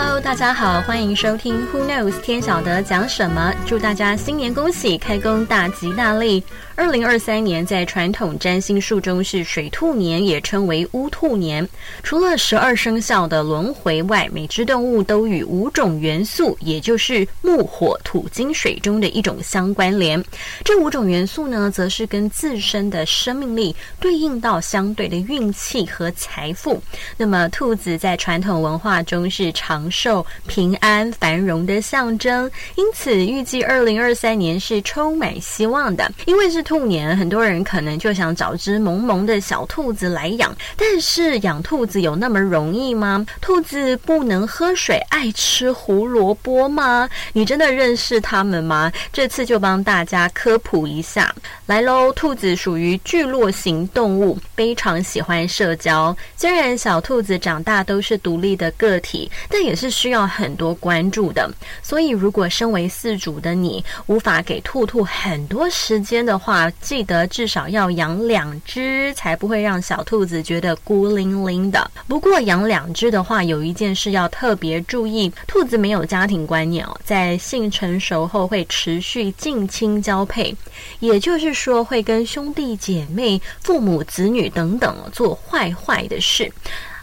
Hello，大家好，欢迎收听 Who Knows 天晓得讲什么，祝大家新年恭喜，开工大吉大利。二零二三年在传统占星术中是水兔年，也称为乌兔年。除了十二生肖的轮回外，每只动物都与五种元素，也就是木、火、土、金、水中的一种相关联。这五种元素呢，则是跟自身的生命力对应到相对的运气和财富。那么，兔子在传统文化中是长寿、平安、繁荣的象征，因此预计二零二三年是充满希望的，因为是。兔年，很多人可能就想找只萌萌的小兔子来养，但是养兔子有那么容易吗？兔子不能喝水，爱吃胡萝卜吗？你真的认识它们吗？这次就帮大家科普一下，来喽！兔子属于聚落型动物，非常喜欢社交。虽然小兔子长大都是独立的个体，但也是需要很多关注的。所以，如果身为饲主的你无法给兔兔很多时间的话，记得至少要养两只，才不会让小兔子觉得孤零零的。不过养两只的话，有一件事要特别注意：兔子没有家庭观念哦，在性成熟后会持续近亲交配，也就是说会跟兄弟姐妹、父母、子女等等做坏坏的事。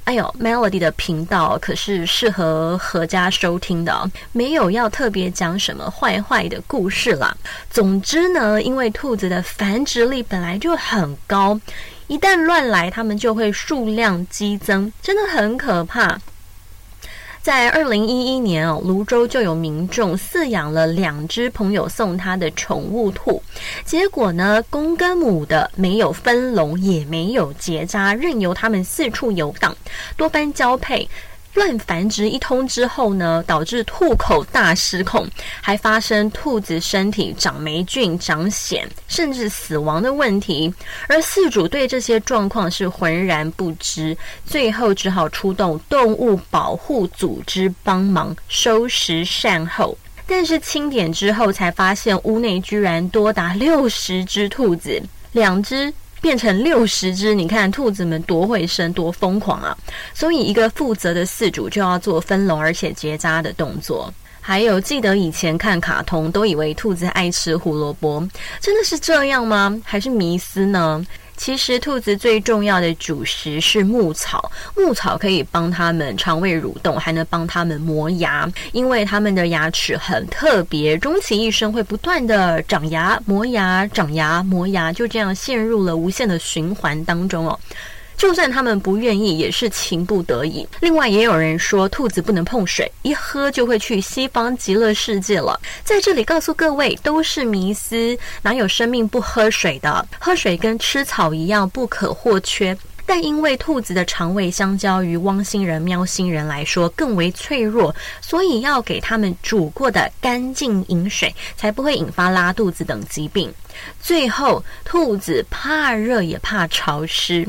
哎呦，Melody 的频道可是适合合家收听的，没有要特别讲什么坏坏的故事啦。总之呢，因为兔子的繁殖力本来就很高，一旦乱来，它们就会数量激增，真的很可怕。在二零一一年哦，泸州就有民众饲养了两只朋友送他的宠物兔，结果呢，公跟母的没有分笼，也没有结扎，任由他们四处游荡，多番交配。乱繁殖一通之后呢，导致兔口大失控，还发生兔子身体长霉菌、长癣，甚至死亡的问题。而饲主对这些状况是浑然不知，最后只好出动动物保护组织帮忙收拾善后。但是清点之后才发现，屋内居然多达六十只兔子，两只。变成六十只，你看兔子们多会生，多疯狂啊！所以一个负责的饲主就要做分笼而且结扎的动作。还有，记得以前看卡通都以为兔子爱吃胡萝卜，真的是这样吗？还是迷思呢？其实，兔子最重要的主食是牧草。牧草可以帮它们肠胃蠕动，还能帮它们磨牙。因为它们的牙齿很特别，终其一生会不断的长牙、磨牙、长牙、磨牙，就这样陷入了无限的循环当中哦。就算他们不愿意，也是情不得已。另外，也有人说兔子不能碰水，一喝就会去西方极乐世界了。在这里告诉各位，都是迷思，哪有生命不喝水的？喝水跟吃草一样不可或缺。但因为兔子的肠胃相较于汪星人、喵星人来说更为脆弱，所以要给他们煮过的干净饮水，才不会引发拉肚子等疾病。最后，兔子怕热也怕潮湿。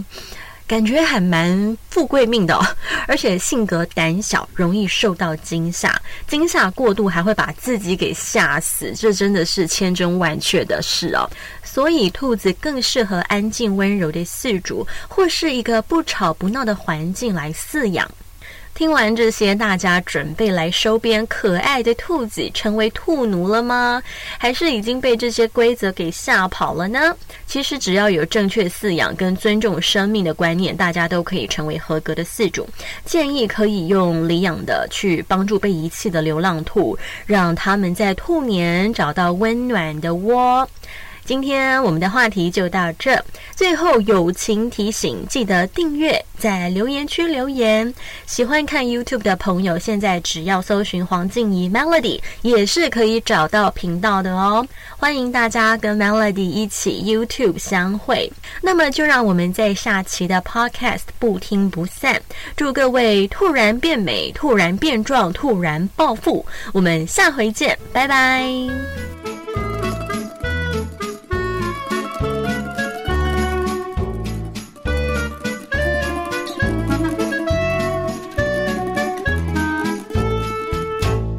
感觉还蛮富贵命的，哦 而且性格胆小，容易受到惊吓，惊吓过度还会把自己给吓死，这真的是千真万确的事哦。所以兔子更适合安静温柔的饲主，或是一个不吵不闹的环境来饲养。听完这些，大家准备来收编可爱的兔子，成为兔奴了吗？还是已经被这些规则给吓跑了呢？其实只要有正确饲养跟尊重生命的观念，大家都可以成为合格的饲主。建议可以用领养的去帮助被遗弃的流浪兔，让他们在兔年找到温暖的窝。今天我们的话题就到这。最后友情提醒，记得订阅，在留言区留言。喜欢看 YouTube 的朋友，现在只要搜寻黄静怡 Melody，也是可以找到频道的哦。欢迎大家跟 Melody 一起 YouTube 相会。那么就让我们在下期的 Podcast 不听不散。祝各位突然变美，突然变壮，突然暴富。我们下回见，拜拜。